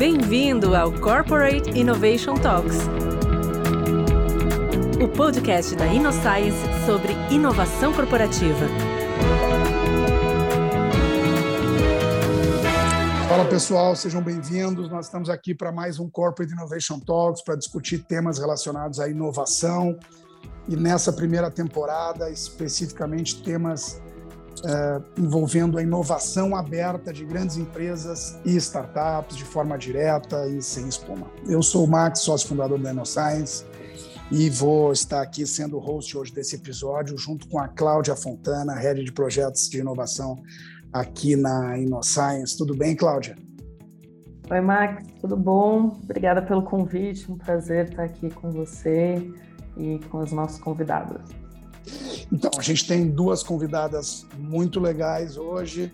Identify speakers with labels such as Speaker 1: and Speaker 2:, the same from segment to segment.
Speaker 1: Bem-vindo ao Corporate Innovation Talks, o podcast da InnoScience sobre inovação corporativa.
Speaker 2: Fala pessoal, sejam bem-vindos. Nós estamos aqui para mais um Corporate Innovation Talks para discutir temas relacionados à inovação e nessa primeira temporada, especificamente temas uh, envolvendo a inovação aberta de grandes empresas e startups de forma direta e sem espuma. Eu sou o Max, sócio fundador da InnoScience, e vou estar aqui sendo o host hoje desse episódio, junto com a Cláudia Fontana, head de projetos de inovação aqui na InnoScience. Tudo bem, Cláudia?
Speaker 3: Oi, Max, tudo bom? Obrigada pelo convite, um prazer estar aqui com você e com os nossos convidados.
Speaker 2: Então, a gente tem duas convidadas muito legais hoje.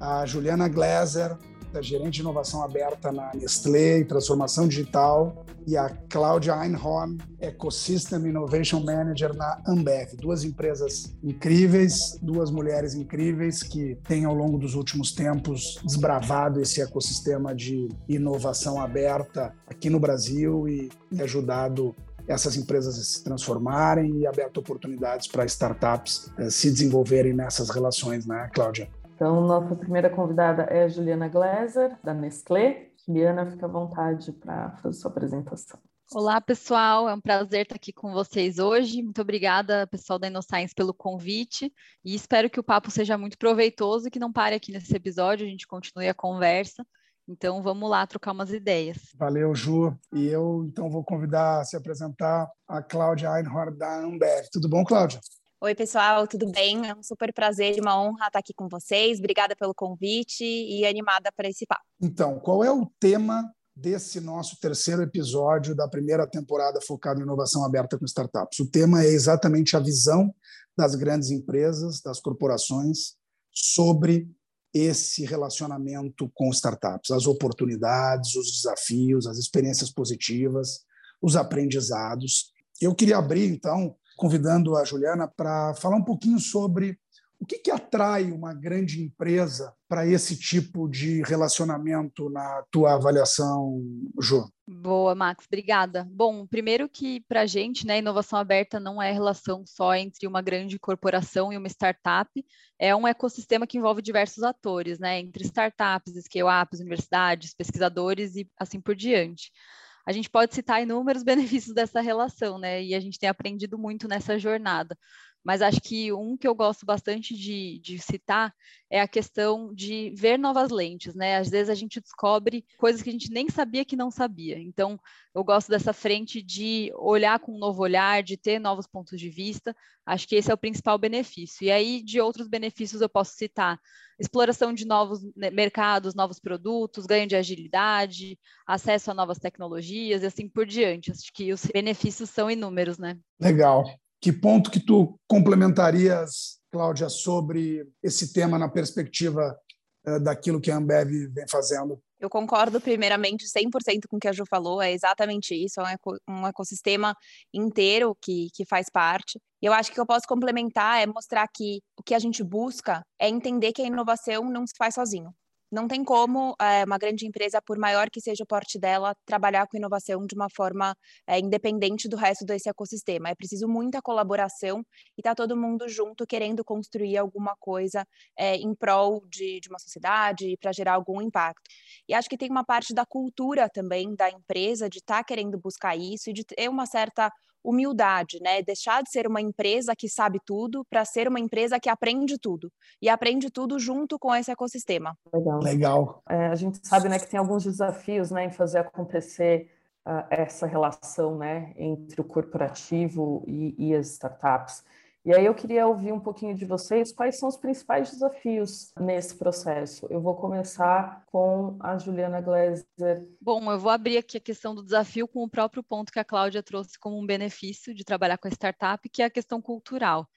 Speaker 2: A Juliana Glaser, da gerente de inovação aberta na Nestlé e transformação digital, e a Cláudia Einhorn, Ecosystem Innovation Manager na Ambev. Duas empresas incríveis, duas mulheres incríveis que têm ao longo dos últimos tempos desbravado esse ecossistema de inovação aberta aqui no Brasil e ajudado essas empresas se transformarem e aberto oportunidades para startups eh, se desenvolverem nessas relações, né, Cláudia?
Speaker 3: Então, nossa primeira convidada é a Juliana Gleiser, da Nestlé. Juliana, fica à vontade para fazer sua apresentação.
Speaker 4: Olá, pessoal. É um prazer estar aqui com vocês hoje. Muito obrigada, pessoal da InnoScience, pelo convite. E espero que o papo seja muito proveitoso e que não pare aqui nesse episódio, a gente continue a conversa. Então vamos lá trocar umas ideias.
Speaker 2: Valeu, Ju. E eu então vou convidar a se apresentar a Cláudia Einhorn da Ambev. Tudo bom, Cláudia?
Speaker 5: Oi, pessoal, tudo bem? É um super prazer e uma honra estar aqui com vocês. Obrigada pelo convite e animada para esse papo.
Speaker 2: Então, qual é o tema desse nosso terceiro episódio da primeira temporada focado em inovação aberta com startups? O tema é exatamente a visão das grandes empresas, das corporações, sobre esse relacionamento com startups, as oportunidades, os desafios, as experiências positivas, os aprendizados. Eu queria abrir, então, convidando a Juliana para falar um pouquinho sobre o que, que atrai uma grande empresa para esse tipo de relacionamento na tua avaliação, Ju?
Speaker 4: Boa, Max, obrigada. Bom, primeiro que para a gente, né, inovação aberta não é relação só entre uma grande corporação e uma startup, é um ecossistema que envolve diversos atores, né, entre startups, scale-ups, universidades, pesquisadores e assim por diante a gente pode citar inúmeros benefícios dessa relação, né? E a gente tem aprendido muito nessa jornada mas acho que um que eu gosto bastante de, de, citar é a questão de ver novas lentes, né? Às vezes a gente descobre coisas que a gente nem sabia que não sabia. Então, eu gosto dessa frente de olhar com um novo olhar, de ter novos pontos de vista. Acho que esse é o principal benefício. E aí, de outros benefícios, eu posso citar exploração de novos né, mercados, novos produtos, ganho de agilidade, acesso a novas tecnologias e assim por diante. Acho que os benefícios são inúmeros, né?
Speaker 2: Legal. Que ponto que tu complementarias, Cláudia, sobre esse tema na perspectiva uh, daquilo que a Ambev vem fazendo?
Speaker 5: Eu concordo primeiramente 100% com o que a Ju falou, é exatamente isso, é um, eco, ecossistema inteiro que, que faz parte. Eu acho que eu posso complementar é mostrar que o que a gente busca é entender que a inovação não se faz sozinho. Não tem como é, uma grande empresa, por maior que seja o porte dela, trabalhar com inovação de uma forma é, independente do resto desse ecossistema. É preciso muita colaboração e tá todo mundo junto querendo construir alguma coisa é, em prol de, de uma sociedade para gerar algum impacto. E acho que tem uma parte da cultura também da empresa de estar tá querendo buscar isso e de ter uma certa humildade, né? Deixar de ser uma empresa que sabe tudo para ser uma empresa que aprende tudo e aprende tudo junto com esse ecossistema.
Speaker 2: Legal. Legal.
Speaker 3: É, a gente sabe, né, que tem alguns desafios, né, em fazer acontecer uh, essa relação, né, entre o corporativo e, e as startups. E aí eu queria ouvir um pouquinho de vocês quais são os principais desafios nesse processo. Eu vou começar com a Juliana Gleiser.
Speaker 4: Bom, eu vou abrir aqui a questão do desafio com o próprio ponto que a Cláudia trouxe como um benefício de trabalhar com a startup, que é a questão cultural.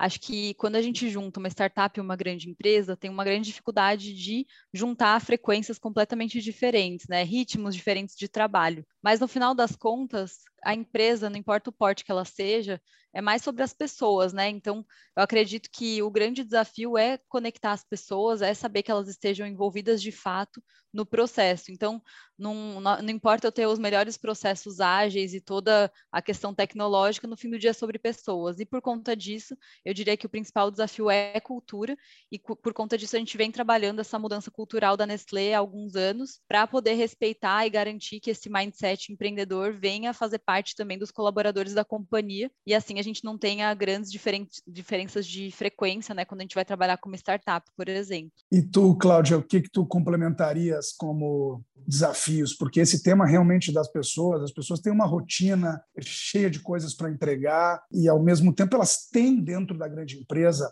Speaker 4: Acho que quando a gente junta uma startup e uma grande empresa, tem uma grande dificuldade de juntar frequências completamente diferentes, né? ritmos diferentes de trabalho. Mas no final das contas, a empresa, não importa o porte que ela seja, é mais sobre as pessoas, né? Então, eu acredito que o grande desafio é conectar as pessoas, é saber que elas estejam envolvidas de fato no processo. Então, não, não, importa eu ter os melhores processos ágeis e toda a questão tecnológica, no fim do dia é sobre pessoas. E por conta disso, eu diria que o principal desafio é cultura, e por conta disso a gente vem trabalhando essa mudança cultural da Nestlé há alguns anos, para poder respeitar e garantir que esse mindset empreendedor venha fazer parte também dos colaboradores da companhia, e assim a gente não tenha grandes diferen diferenças de frequência, né, quando a gente vai trabalhar como startup, por exemplo.
Speaker 2: E tu, Cláudia, o que que tu complementarias como desafios? Porque esse tema realmente das pessoas, as pessoas têm uma rotina cheia de coisas para entregar e ao mesmo tempo elas têm dentro da grande empresa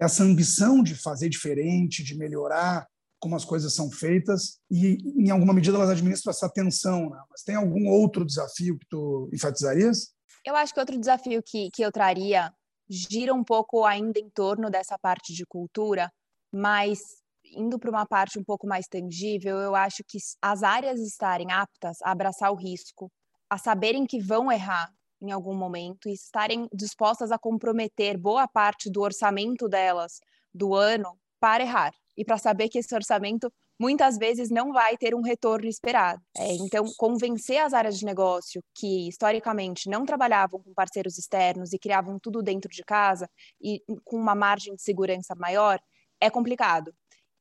Speaker 2: essa ambição de fazer diferente, de melhorar como as coisas são feitas e em alguma medida elas administram essa tensão, né? Mas tem algum outro desafio que tu enfatizarias?
Speaker 5: Eu acho que outro desafio que, que eu traria gira um pouco ainda em torno dessa parte de cultura, mas indo para uma parte um pouco mais tangível, eu acho que as áreas estarem aptas a abraçar o risco, a saberem que vão errar em algum momento e estarem dispostas a comprometer boa parte do orçamento delas do ano para errar e para saber que esse orçamento muitas vezes não vai ter um retorno esperado. É, então, convencer as áreas de negócio que historicamente não trabalhavam com parceiros externos e criavam tudo dentro de casa e com uma margem de segurança maior é complicado.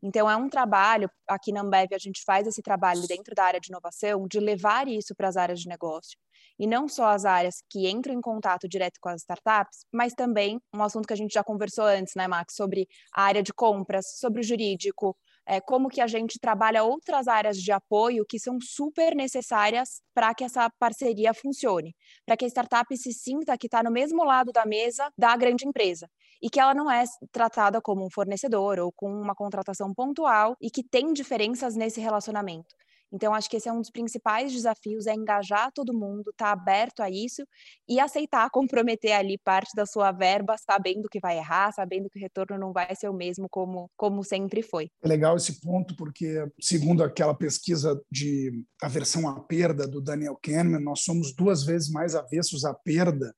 Speaker 5: Então, é um trabalho, aqui na Ambev a gente faz esse trabalho dentro da área de inovação, de levar isso para as áreas de negócio. E não só as áreas que entram em contato direto com as startups, mas também um assunto que a gente já conversou antes, né, Max, sobre a área de compras, sobre o jurídico, é, como que a gente trabalha outras áreas de apoio que são super necessárias para que essa parceria funcione, para que a startup se sinta que está no mesmo lado da mesa da grande empresa e que ela não é tratada como um fornecedor ou com uma contratação pontual e que tem diferenças nesse relacionamento. Então, acho que esse é um dos principais desafios, é engajar todo mundo, estar tá aberto a isso e aceitar comprometer ali parte da sua verba, sabendo que vai errar, sabendo que o retorno não vai ser o mesmo como, como sempre foi.
Speaker 2: É legal esse ponto, porque, segundo aquela pesquisa de aversão à perda do Daniel Kahneman, nós somos duas vezes mais avessos à perda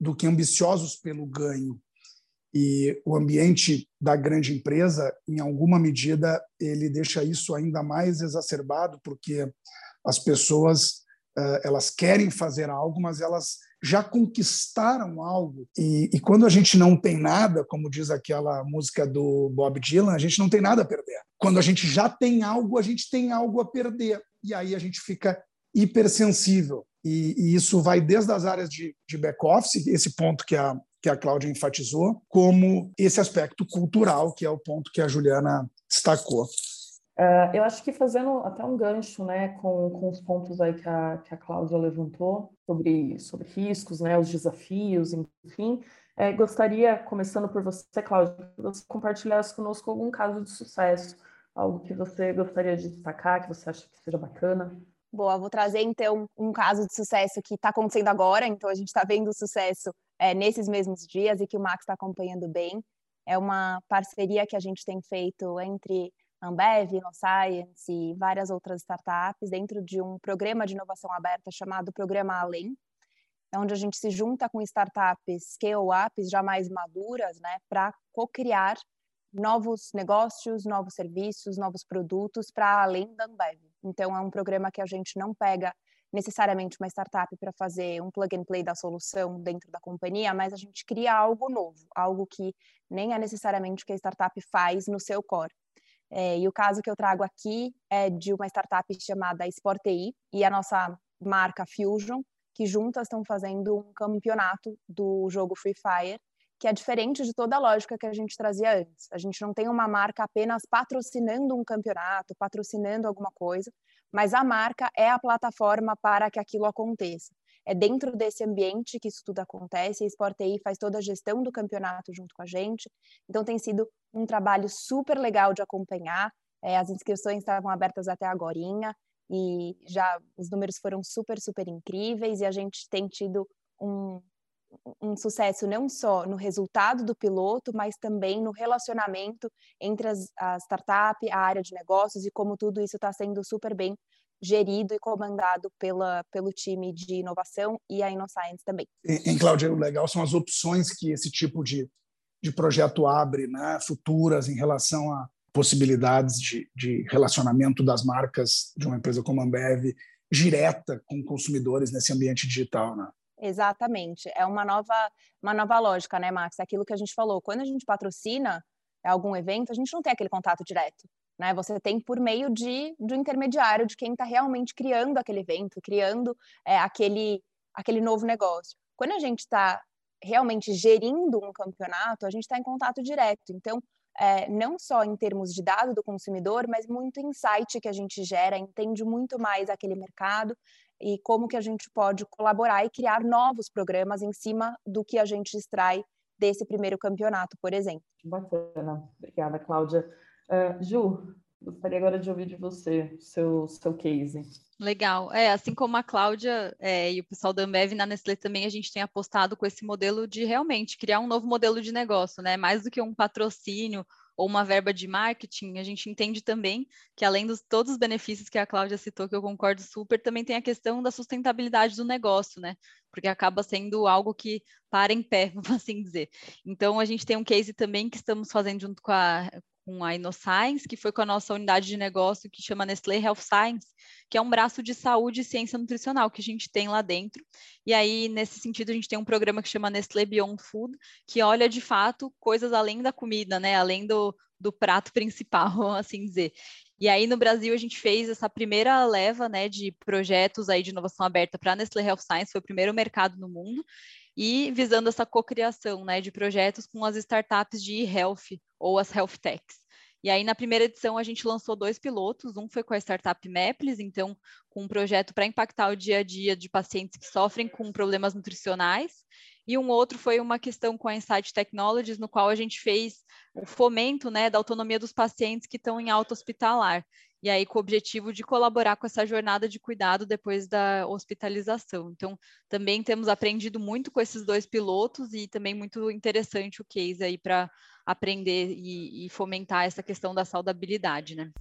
Speaker 2: do que ambiciosos pelo ganho. E o ambiente da grande empresa, em alguma medida, ele deixa isso ainda mais exacerbado, porque as pessoas eh, elas querem fazer algo, mas elas já conquistaram algo. E, e, quando a gente não tem nada, como diz aquela música do Bob Dylan, a gente não tem nada a perder. Quando a gente já tem algo, a gente tem algo a perder. E aí a gente fica hipersensível. E, e isso vai desde as áreas de, de back-office, esse ponto que a, que a Cláudia enfatizou, como esse aspecto cultural, que é o ponto que a Juliana destacou.
Speaker 3: Uh, eu acho que fazendo até um gancho né, com, com os pontos aí que a, que a Cláudia levantou sobre, sobre riscos, né, os desafios, enfim, é, gostaria, começando por você, Cláudia, que você compartilhasse conosco algum caso de sucesso, algo que você gostaria de destacar, que você acha que seja bacana.
Speaker 5: Boa, vou trazer então um caso de sucesso que está acontecendo agora, então a gente está vendo o sucesso é, nesses mesmos dias e que o Max está acompanhando bem. É uma parceria que a gente tem feito entre Ambev, InnoScience e várias outras startups dentro de um programa de inovação aberta chamado Programa Além, onde a gente se junta com startups scale-ups já mais maduras, né, para co-criar novos negócios, novos serviços, novos produtos para além da Ambev. Então, é um programa que a gente não pega necessariamente uma startup para fazer um plug and play da solução dentro da companhia, mas a gente cria algo novo, algo que nem é necessariamente o que a startup faz no seu core. É, e o caso que eu trago aqui é de uma startup chamada SportTI e a nossa marca Fusion, que juntas estão fazendo um campeonato do jogo Free Fire que é diferente de toda a lógica que a gente trazia antes. A gente não tem uma marca apenas patrocinando um campeonato, patrocinando alguma coisa, mas a marca é a plataforma para que aquilo aconteça. É dentro desse ambiente que isso tudo acontece, a Sport TI faz toda a gestão do campeonato junto com a gente, então tem sido um trabalho super legal de acompanhar, é, as inscrições estavam abertas até agora e já os números foram super, super incríveis, e a gente tem tido um, um sucesso não só no resultado do piloto, mas também no relacionamento entre as, a startup, a área de negócios e como tudo isso está sendo super bem gerido e comandado pela, pelo time de inovação e a InnoScience também.
Speaker 2: Em, Cláudia, o legal são as opções que esse tipo de, de projeto abre, né, futuras, em relação a possibilidades de, de relacionamento das marcas de uma empresa como a Ambev direta com consumidores nesse ambiente digital, né?
Speaker 5: Exatamente. É uma nova, uma nova lógica, né, Max? Aquilo que a gente falou. Quando a gente patrocina algum evento, a gente não tem aquele contato direto. Né? Você tem por meio de, um intermediário, de quem está realmente criando aquele evento, criando é, aquele, aquele novo negócio. Quando a gente está realmente gerindo um campeonato, a gente está em contato direto. Então, é, não só em termos de dado do consumidor, mas muito insight que a gente gera, entende muito mais aquele mercado e como que a gente pode colaborar e criar novos programas em cima do que a gente extrai desse primeiro campeonato, por exemplo.
Speaker 3: Bacana. Obrigada, Cláudia. Uh, Ju, gostaria agora de ouvir de você, seu, seu case.
Speaker 4: Legal. É, assim como a Cláudia é, e o pessoal da Ambev na Nestlé também, a gente tem apostado com esse modelo de realmente criar um novo modelo de negócio, né? Mais do que um patrocínio ou uma verba de marketing, a gente entende também que além dos todos os benefícios que a Cláudia citou, que eu concordo super, também tem a questão da sustentabilidade do negócio, né? Porque acaba sendo algo que para em pé, vamos assim dizer. Então a gente tem um case também que estamos fazendo junto com a, com a InnoScience, que foi com a nossa unidade de negócio que chama Nestlé Health Science, que é um braço de saúde e ciência nutricional que a gente tem lá dentro. E aí, nesse sentido, a gente tem um programa que chama Nestlé Beyond Food, que olha de fato coisas além da comida, né? Além do, do prato principal, assim dizer. E aí no Brasil a gente fez essa primeira leva, né, de projetos aí de inovação aberta para Nestlé Health Science, foi o primeiro mercado no mundo e visando essa cocriação né, de projetos com as startups de e-health ou as health techs. E aí, na primeira edição, a gente lançou dois pilotos. Um foi com a startup Maples, então, com um projeto para impactar o dia a dia de pacientes que sofrem com problemas nutricionais. E um outro foi uma questão com a Insight Technologies, no qual a gente fez o fomento né, da autonomia dos pacientes que estão em alta hospitalar e aí com o objetivo de colaborar com essa jornada de cuidado depois da hospitalização. Então, também temos aprendido muito com esses dois pilotos e também muito interessante o case aí para aprender e, e, fomentar essa questão da saudabilidade, né?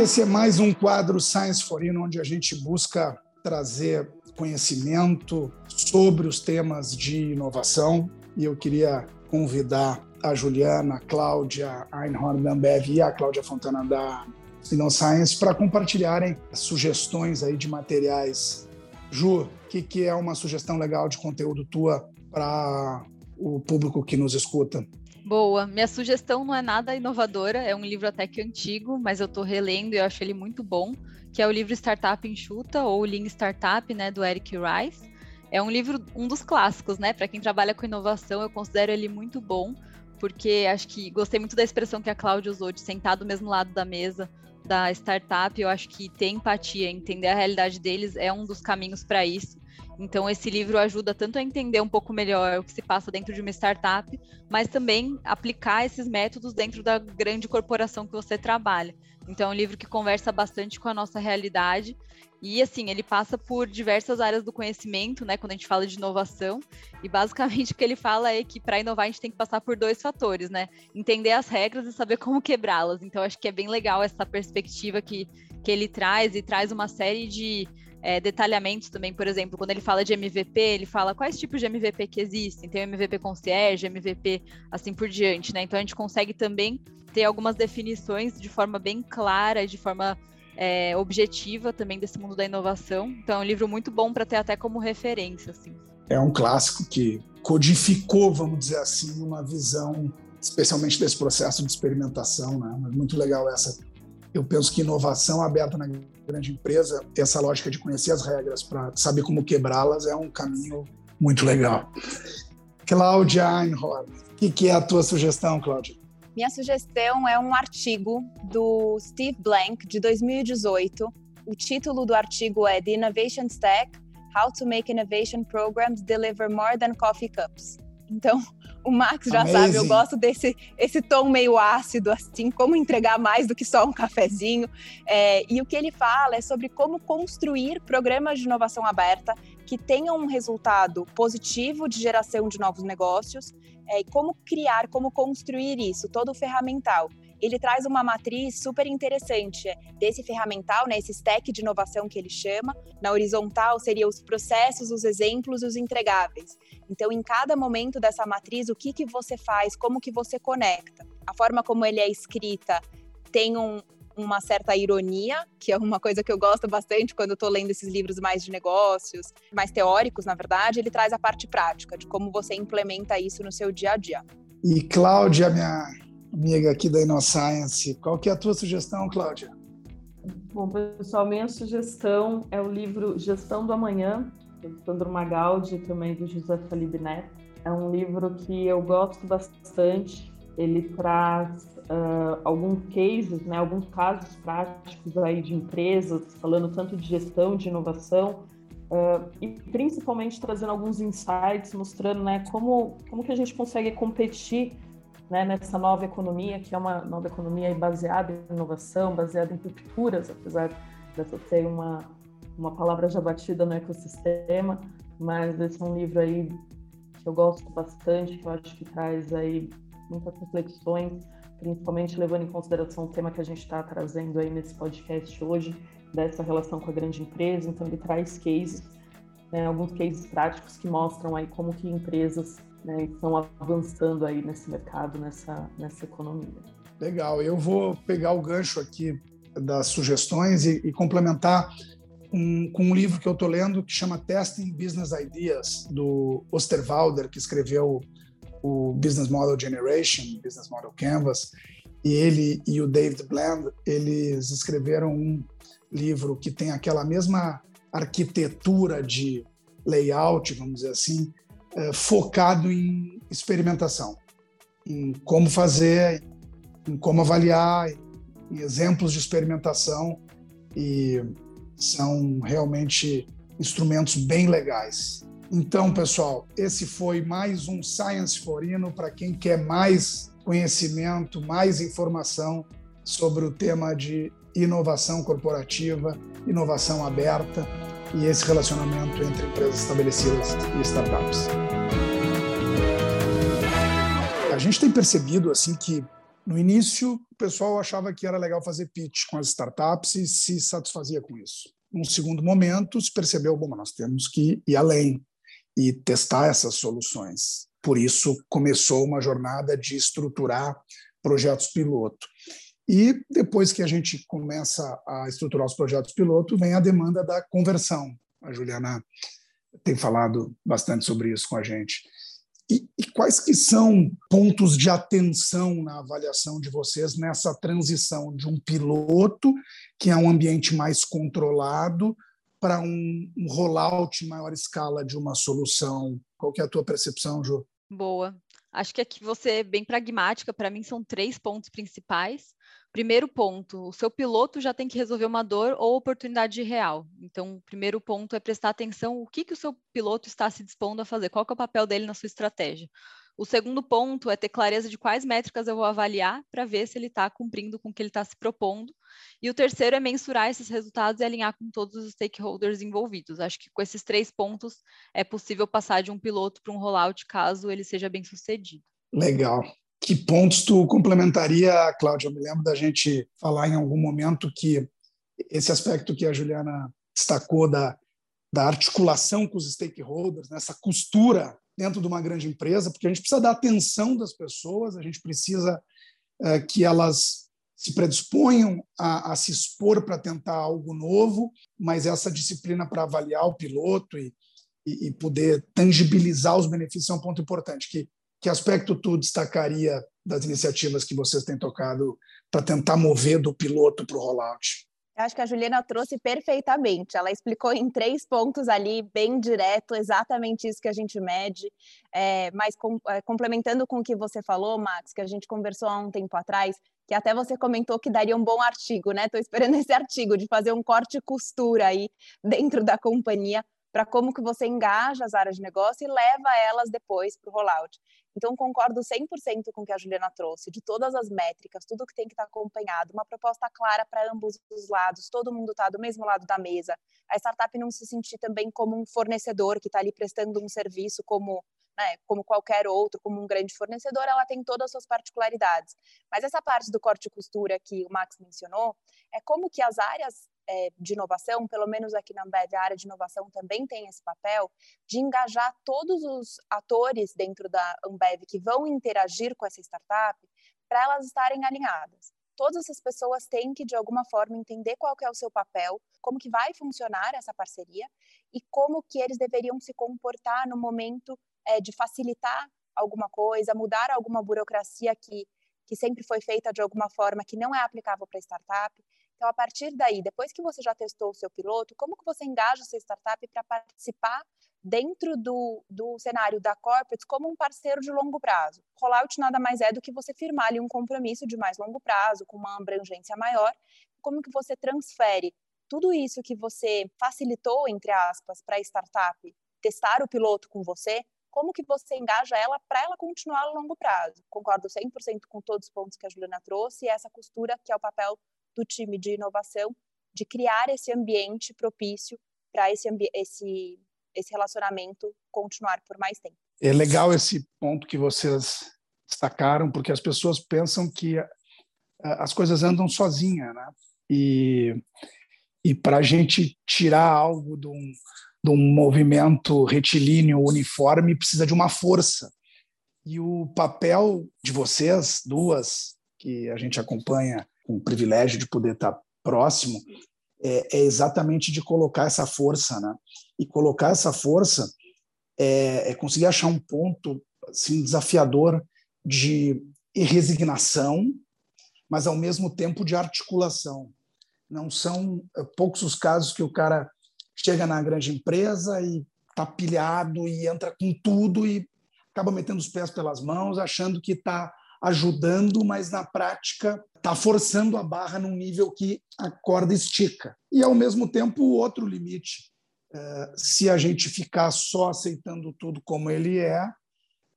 Speaker 2: Esse é mais um quadro Science for In, onde a gente busca trazer conhecimento sobre os temas de inovação. E eu queria convidar a Juliana, a Cláudia Einhorn da Ambev e a Cláudia Fontana da InnoScience para compartilharem sugestões aí de materiais. Ju, o que, que é uma sugestão legal de conteúdo tua para o público que nos escuta?
Speaker 4: Boa, minha sugestão não é nada inovadora, é um livro até que antigo, mas eu estou relendo e eu acho ele muito bom, que é o livro Startup Enxuta, ou Lean Startup, né, do Eric Rice. É um livro, um dos clássicos, né? Para quem trabalha com inovação, eu considero ele muito bom, porque acho que gostei muito da expressão que a Cláudia usou de sentar do mesmo lado da mesa da startup. Eu acho que ter empatia, entender a realidade deles é um dos caminhos para isso. Então, esse livro ajuda tanto a entender um pouco melhor o que se passa dentro de uma startup, mas também aplicar esses métodos dentro da grande corporação que você trabalha. Então, é um livro que conversa bastante com a nossa realidade e assim, ele passa por diversas áreas do conhecimento, né, quando a gente fala de inovação, e basicamente o que ele fala é que para inovar a gente tem que passar por dois fatores, né? Entender as regras e saber como quebrá-las. Então acho que é bem legal essa perspectiva que, que ele traz e traz uma série de é, detalhamentos também, por exemplo, quando ele fala de MVP, ele fala quais tipos de MVP que existem, tem o MVP concierge, MVP assim por diante, né? Então a gente consegue também ter algumas definições de forma bem clara, de forma é, objetiva também desse mundo da inovação. Então é um livro muito bom para ter até como referência. Assim.
Speaker 2: É um clássico que codificou, vamos dizer assim, uma visão, especialmente desse processo de experimentação. Né? Muito legal essa. Eu penso que inovação aberta na grande empresa, essa lógica de conhecer as regras para saber como quebrá-las é um caminho muito legal. Cláudia Einhorn, o que, que é a tua sugestão, Cláudia?
Speaker 5: Minha sugestão é um artigo do Steve Blank, de 2018. O título do artigo é The Innovation Stack: How to Make Innovation Programs Deliver More Than Coffee Cups. Então, o Max já Amazing. sabe, eu gosto desse esse tom meio ácido, assim, como entregar mais do que só um cafezinho. É, e o que ele fala é sobre como construir programas de inovação aberta que tenham um resultado positivo de geração de novos negócios é, e como criar, como construir isso, todo o ferramental. ele traz uma matriz super interessante desse ferramental, né, esse stack de inovação que ele chama. Na horizontal seria os processos, os exemplos, os entregáveis. Então, em cada momento dessa matriz, o que que você faz, como que você conecta. A forma como ele é escrita tem um, uma certa ironia, que é uma coisa que eu gosto bastante quando estou lendo esses livros mais de negócios, mais teóricos, na verdade, ele traz a parte prática de como você implementa isso no seu dia a dia.
Speaker 2: E Cláudia, minha amiga aqui da InnoScience, qual que é a tua sugestão, Cláudia?
Speaker 3: Bom, pessoal, minha sugestão é o livro Gestão do Amanhã, do Sandro Magaldi, também do José Talib Neto. É um livro que eu gosto bastante. Ele traz uh, alguns cases, né, alguns casos práticos aí de empresas, falando tanto de gestão, de inovação, uh, e principalmente trazendo alguns insights, mostrando né, como, como que a gente consegue competir né, nessa nova economia, que é uma nova economia baseada em inovação, baseada em rupturas, apesar dessa ser uma, uma palavra já batida no ecossistema, mas esse é um livro aí que eu gosto bastante, que eu acho que traz aí muitas reflexões principalmente levando em consideração o tema que a gente está trazendo aí nesse podcast hoje, dessa relação com a grande empresa. Então, ele traz cases, né, alguns cases práticos que mostram aí como que empresas né, estão avançando aí nesse mercado, nessa, nessa economia.
Speaker 2: Legal, eu vou pegar o gancho aqui das sugestões e, e complementar um, com um livro que eu estou lendo que chama Testing Business Ideas, do Osterwalder, que escreveu o Business Model Generation, Business Model Canvas, e ele e o David Bland, eles escreveram um livro que tem aquela mesma arquitetura de layout, vamos dizer assim, é, focado em experimentação, em como fazer, em como avaliar, em exemplos de experimentação, e são realmente instrumentos bem legais. Então, pessoal, esse foi mais um Science Forino para quem quer mais conhecimento, mais informação sobre o tema de inovação corporativa, inovação aberta e esse relacionamento entre empresas estabelecidas e startups. A gente tem percebido assim que no início o pessoal achava que era legal fazer pitch com as startups e se satisfazia com isso. Num segundo momento, se percebeu, bom, nós temos que ir além, e testar essas soluções. Por isso, começou uma jornada de estruturar projetos piloto. E depois que a gente começa a estruturar os projetos piloto, vem a demanda da conversão. A Juliana tem falado bastante sobre isso com a gente. E, e, quais que são pontos de atenção na avaliação de vocês nessa transição de um piloto, que é um ambiente mais controlado, para um, um rollout em maior escala de uma solução? Qual que é a tua percepção, Ju?
Speaker 4: Boa. Acho que aqui você é bem pragmática. Para mim, são três pontos principais. Primeiro ponto, o seu piloto já tem que resolver uma dor ou oportunidade real. Então, o primeiro ponto é prestar atenção o que, que o seu piloto está se dispondo a fazer, qual é o papel dele na sua estratégia. O segundo ponto é ter clareza de quais métricas eu vou avaliar para ver se ele está cumprindo com o que ele está se propondo. E o terceiro é mensurar esses resultados e alinhar com todos os stakeholders envolvidos. Acho que com esses três pontos é possível passar de um piloto para um rollout caso ele seja bem sucedido.
Speaker 2: Legal. Que pontos tu complementaria, Cláudia? Eu me lembro da gente falar em algum momento que esse aspecto que a Juliana destacou da, da articulação com os stakeholders, nessa costura dentro de uma grande empresa, porque a gente precisa da atenção das pessoas, a gente precisa é, que elas se predisponham a, a se expor para tentar algo novo, mas essa disciplina para avaliar o piloto e, e, e, poder tangibilizar os benefícios é um ponto importante. Que, que aspecto tu destacaria das iniciativas que vocês têm tocado para tentar mover do piloto para o rollout?
Speaker 5: Acho que a Juliana trouxe perfeitamente. Ela explicou em três pontos ali, bem direto, exatamente isso que a gente mede. É, mas com, é, complementando com o que você falou, Max, que a gente conversou há um tempo atrás, que até você comentou que daria um bom artigo, né? Estou esperando esse artigo de fazer um corte e costura aí dentro da companhia para como que você engaja as áreas de negócio e leva elas depois para o rollout. Então, concordo 100% com o que a Juliana trouxe, de todas as métricas, tudo que tem que estar acompanhado, uma proposta clara para ambos os lados, todo mundo está do mesmo lado da mesa. A startup não se sentir também como um fornecedor que está ali prestando um serviço, como né? Como qualquer outro, como um grande fornecedor, ela tem todas as suas particularidades. Mas essa parte do corte e costura que o Max mencionou, é como que as áreas é, de inovação, pelo menos aqui na Ambev, a área de inovação também tem esse papel de engajar todos os atores dentro da Ambev que vão interagir com essa startup para elas estarem alinhadas todas essas pessoas têm que de alguma forma entender qual é o seu papel, como que vai funcionar essa parceria e como que eles deveriam se comportar no momento é, de facilitar alguma coisa, mudar alguma burocracia que que sempre foi feita de alguma forma que não é aplicável para startup. Então, a partir daí, depois que você já testou o seu piloto, como que você engaja a sua startup para participar dentro do, do cenário da corporate como um parceiro de longo prazo. Rollout nada mais é do que você firmar ali um compromisso de mais longo prazo, com uma abrangência maior. Como que você transfere tudo isso que você facilitou, entre aspas, para a startup testar o piloto com você, como que você engaja ela para ela continuar a longo prazo. Concordo 100% com todos os pontos que a Juliana trouxe e essa costura que é o papel do time de inovação, de criar esse ambiente propício para esse, esse esse relacionamento continuar por mais tempo.
Speaker 2: É legal esse ponto que vocês destacaram, porque as pessoas pensam que as coisas andam sozinhas, né? E, e para a gente tirar algo de um, de um movimento retilíneo uniforme, precisa de uma força. E o papel de vocês, duas, que a gente acompanha com o privilégio de poder estar próximo, é, é exatamente de colocar essa força, né? E colocar essa força é, é conseguir achar um ponto assim, desafiador de resignação, mas ao mesmo tempo de articulação. Não são é, poucos os casos que o cara chega na grande empresa e está pilhado e entra com tudo e acaba metendo os pés pelas mãos, achando que está ajudando, mas na prática está forçando a barra num nível que a corda estica. E, ao mesmo tempo, o outro limite. É, se a gente ficar só aceitando tudo como ele é,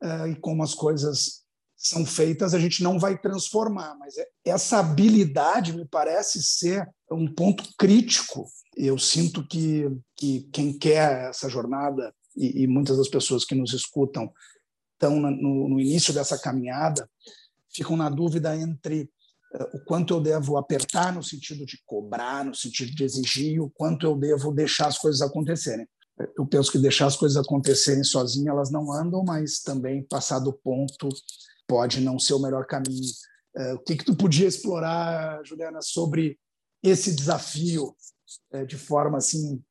Speaker 2: é e como as coisas são feitas, a gente não vai transformar. Mas é, essa habilidade me parece ser um ponto crítico. Eu sinto que, que quem quer essa jornada, e, e muitas das pessoas que nos escutam estão no, no início dessa caminhada, ficam na dúvida entre uh, o quanto eu devo apertar no sentido de cobrar, no sentido de exigir, o quanto eu devo deixar as coisas acontecerem. Eu penso que deixar as coisas acontecerem sozinhas elas não andam, mas também passar do ponto pode não ser o melhor caminho. Uh, o que que tu podia explorar, Juliana, sobre esse desafio de forma assim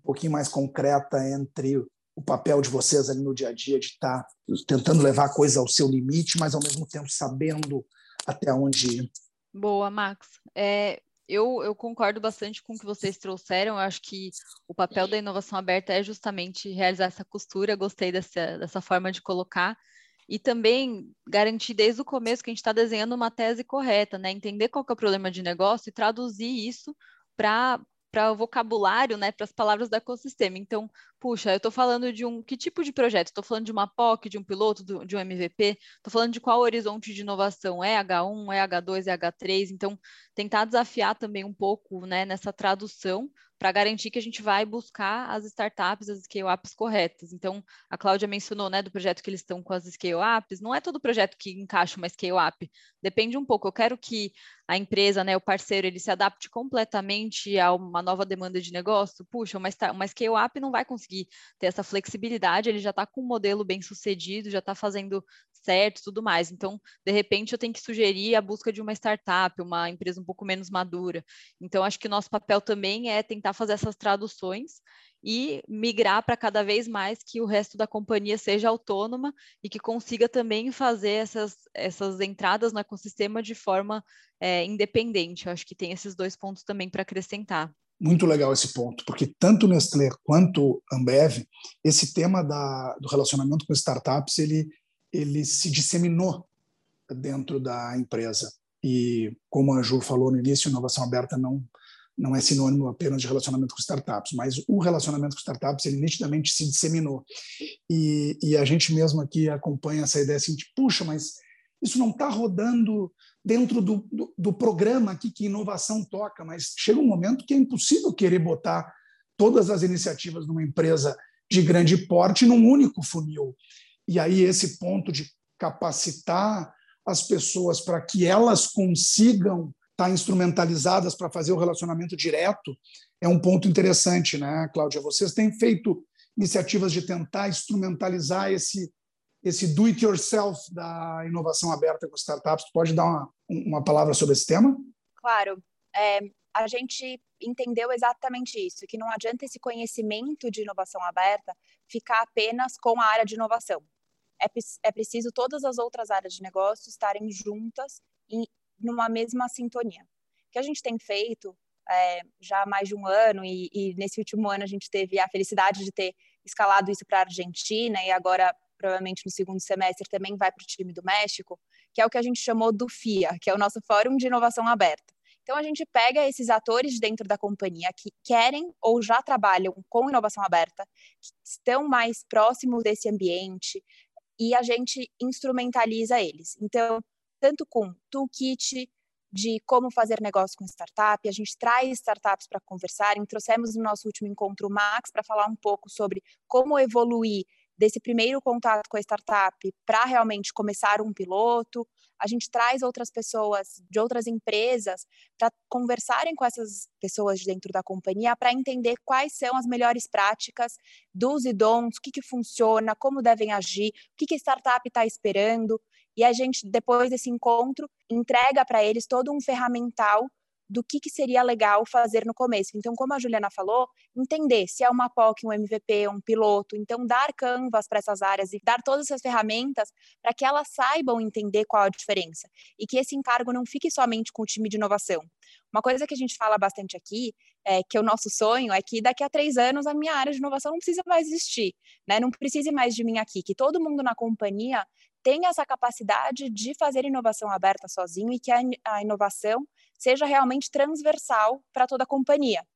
Speaker 2: um pouquinho mais concreta entre o papel de vocês ali no dia a dia de estar tá tentando levar a coisa ao seu limite, mas ao mesmo tempo sabendo até onde ir.
Speaker 4: Boa, Max. É, eu, eu, concordo bastante com o que vocês trouxeram. Eu acho que o papel da inovação aberta é justamente realizar essa costura. Gostei dessa, dessa forma de colocar. E também garantir desde o começo que a gente está desenhando uma tese correta, né? Entender qual é o problema de negócio e traduzir isso para para o vocabulário, né, para as palavras do ecossistema. Então, puxa, eu estou falando de um que tipo de projeto? Estou falando de uma POC, de um piloto, do, de um MVP? Estou falando de qual horizonte de inovação? É H1, é H2, é H3? Então, tentar desafiar também um pouco né, nessa tradução para garantir que a gente vai buscar as startups, as scale-ups corretas. Então, a Cláudia mencionou, né, do projeto que eles estão com as scale-ups, não é todo projeto que encaixa uma scale-up, depende um pouco. Eu quero que a empresa, né, o parceiro, ele se adapte completamente a uma nova demanda de negócio. Puxa, uma, uma scale-up não vai conseguir ter essa flexibilidade, ele já está com um modelo bem sucedido, já está fazendo certo tudo mais. Então, de repente, eu tenho que sugerir a busca de uma startup, uma empresa um pouco menos madura. Então, acho que o nosso papel também é tentar fazer essas traduções e migrar para cada vez mais que o resto da companhia seja autônoma e que consiga também fazer essas, essas entradas no ecossistema de forma é, independente. Eu acho que tem esses dois pontos também para acrescentar.
Speaker 2: Muito legal esse ponto, porque tanto Nestlé quanto Ambev, esse tema da, do relacionamento com startups, ele, ele se disseminou dentro da empresa. E como a Ju falou no início, inovação aberta não não é sinônimo apenas de relacionamento com startups, mas o relacionamento com startups ele nitidamente se disseminou. E, e a gente mesmo aqui acompanha essa ideia assim, de, puxa, mas isso não está rodando dentro do, do, do, programa aqui que inovação toca, mas chega um momento que é impossível querer botar todas as iniciativas numa empresa de grande porte num único funil. E aí esse ponto de capacitar as pessoas para que elas consigam estar instrumentalizadas para fazer o relacionamento direto é um ponto interessante, né, Cláudia? Vocês têm feito iniciativas de tentar instrumentalizar esse esse do it yourself da inovação aberta com startups. Pode dar uma, uma palavra sobre esse tema?
Speaker 5: Claro. É, a gente entendeu exatamente isso, que não adianta esse conhecimento de inovação aberta ficar apenas com a área de inovação. É, é preciso todas as outras áreas de negócio estarem juntas em numa mesma sintonia. O que a gente tem feito é, já há mais de um ano, e, e, nesse último ano a gente teve a felicidade de ter escalado isso para a Argentina, e agora, provavelmente no segundo semestre, também vai para o time do México, que é o que a gente chamou do FIA, que é o nosso Fórum de Inovação Aberta. Então, a gente pega esses atores dentro da companhia que querem ou já trabalham com inovação aberta, que estão mais próximos desse ambiente, e a gente instrumentaliza eles. Então, tanto com toolkit, de como fazer negócio com startup. A gente traz startups para conversarem. Trouxemos no nosso último encontro o Max para falar um pouco sobre como evoluir desse primeiro contato com a startup para realmente começar um piloto. A gente traz outras pessoas de outras empresas para conversarem com essas pessoas de dentro da companhia para entender quais são as melhores práticas dos e dons, o que, que funciona, como devem agir, o que, que a startup está esperando. E a gente, depois desse encontro, entrega para eles todo um ferramental do que, que seria legal fazer no começo. Então, como a Juliana falou, entender se é uma POC, um MVP, um piloto, então dar canvas para essas áreas e dar todas essas ferramentas para que elas saibam entender qual a diferença e que esse encargo não fique somente com o time de inovação. Uma coisa que a gente fala bastante aqui é que o nosso sonho é que daqui a três anos a minha área de inovação não precisa mais existir, né? Não precise mais de mim aqui, que todo mundo na companhia tenha essa capacidade de fazer inovação aberta sozinho e que a, inovação seja realmente transversal para toda a companhia.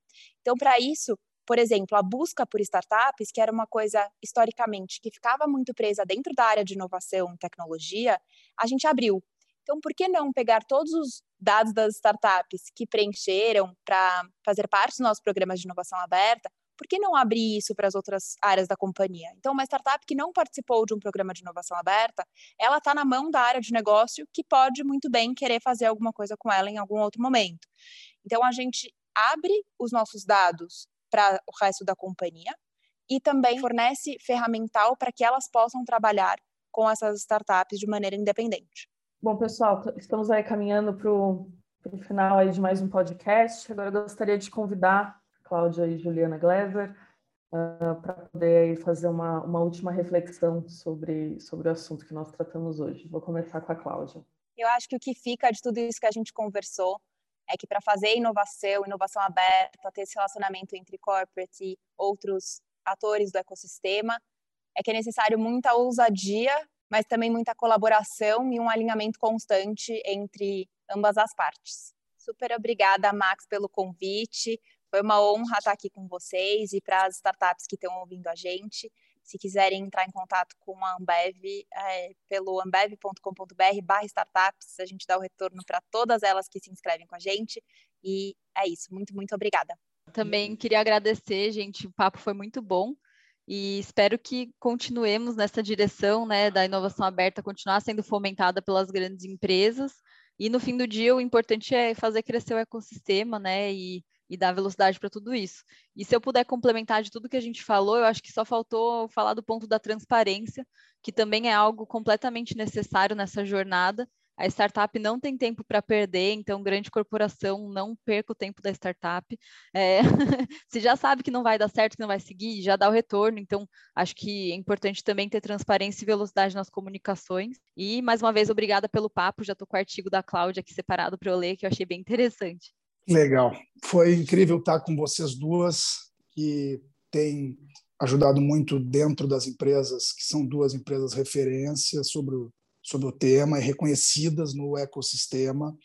Speaker 5: Então, para isso, por exemplo, a busca por startups, que era uma coisa historicamente que ficava muito presa dentro da área de inovação e tecnologia, a gente abriu. Então, por que não pegar todos os dados das startups que preencheram para fazer parte dos nossos programas de inovação aberta, por que não abrir isso para as outras áreas da companhia? Então, uma startup que não participou de um programa de inovação aberta, ela está na mão da área de negócio que pode muito bem querer fazer alguma coisa com ela em algum outro momento. Então, a gente abre os nossos dados para o resto da companhia e também fornece ferramental para que elas possam trabalhar com essas startups de maneira independente.
Speaker 3: Bom, pessoal, estamos aí caminhando para o final aí de mais um podcast. Agora eu gostaria de convidar Cláudia e Juliana Glever, uh, para poder fazer uma, uma última reflexão sobre, sobre o assunto que nós tratamos hoje. Vou começar com a Cláudia.
Speaker 5: Eu acho que o que fica de tudo isso que a gente conversou é que para fazer inovação, inovação aberta, ter esse relacionamento entre corporate e outros atores do ecossistema, é que é necessário muita ousadia, mas também muita colaboração e um alinhamento constante entre ambas as partes. Super obrigada, Max, pelo convite. Foi uma honra estar aqui com vocês e para as startups que estão ouvindo a gente. Se quiserem entrar em contato com a Ambev, é, pelo ambev.com.br startups, a gente dá o retorno para todas elas que se inscrevem com a gente. E é isso. Muito, muito obrigada.
Speaker 4: Também queria agradecer, gente. O papo foi muito bom e espero que continuemos nessa direção né, da inovação aberta, continuar sendo fomentada pelas grandes empresas. E no fim do dia, o importante é fazer crescer o ecossistema, né? E e dar velocidade para tudo isso. E se eu puder complementar de tudo que a gente falou, eu acho que só faltou falar do ponto da transparência, que também é algo completamente necessário nessa jornada. A startup não tem tempo para perder, então grande corporação não perca o tempo da startup. É, se já sabe que não vai dar certo, que não vai seguir, já dá o retorno. Então acho que é importante também ter transparência e velocidade nas comunicações. E mais uma vez obrigada pelo papo. Já estou com o artigo da Cláudia aqui separado para eu ler, que eu achei bem interessante.
Speaker 2: Legal. Foi incrível estar com vocês duas, que têm ajudado muito dentro das empresas, que são duas empresas referências sobre o, sobre o tema e reconhecidas no ecossistema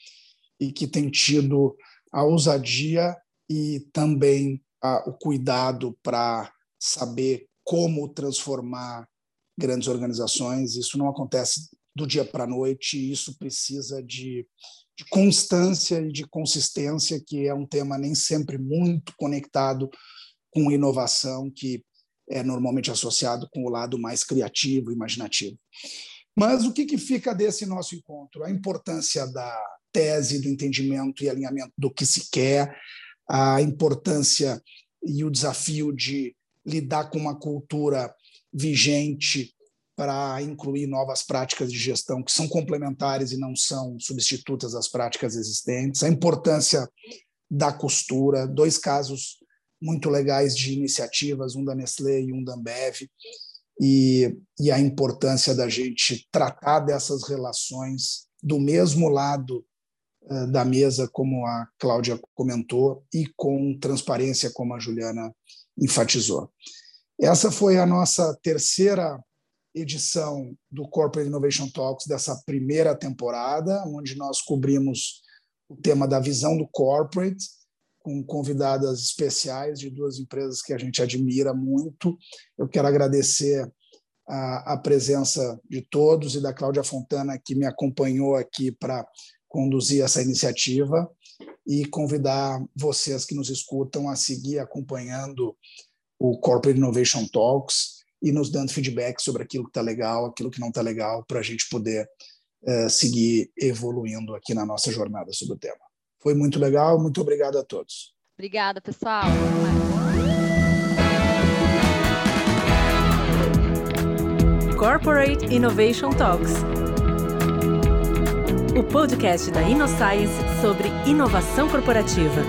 Speaker 2: e que têm tido a ousadia e também a, o cuidado para saber como transformar grandes organizações. Isso não acontece do dia para a noite, isso precisa de de constância e de consistência, que é um tema nem sempre muito conectado com inovação, que é normalmente associado com o lado mais criativo, imaginativo. Mas o que, que fica desse nosso encontro? A importância da tese, do entendimento e alinhamento do que se quer, a importância e o desafio de lidar com uma cultura vigente para incluir novas práticas de gestão que são complementares e não são substitutas às práticas existentes, a importância da costura, dois casos muito legais de iniciativas, um da Nestlé e um da Ambev, e, e a importância da gente tratar dessas relações do mesmo lado uh, da mesa, como a Cláudia comentou, e com transparência, como a Juliana enfatizou. Essa foi a nossa terceira edição do Corporate Innovation Talks dessa primeira temporada, onde nós cobrimos o tema da visão do corporate, com convidadas especiais de duas empresas que a gente admira muito. Eu quero agradecer a, a presença de todos e da Cláudia Fontana, que me acompanhou aqui para conduzir essa iniciativa, e convidar vocês que nos escutam a seguir acompanhando o Corporate Innovation Talks e nos dando feedback sobre aquilo que está legal, aquilo que não está legal, para a gente poder uh, seguir evoluindo aqui na nossa jornada sobre o tema. Foi muito legal, muito obrigado a todos.
Speaker 4: Obrigada, pessoal.
Speaker 1: Corporate Innovation Talks. O podcast da InnoScience sobre inovação corporativa.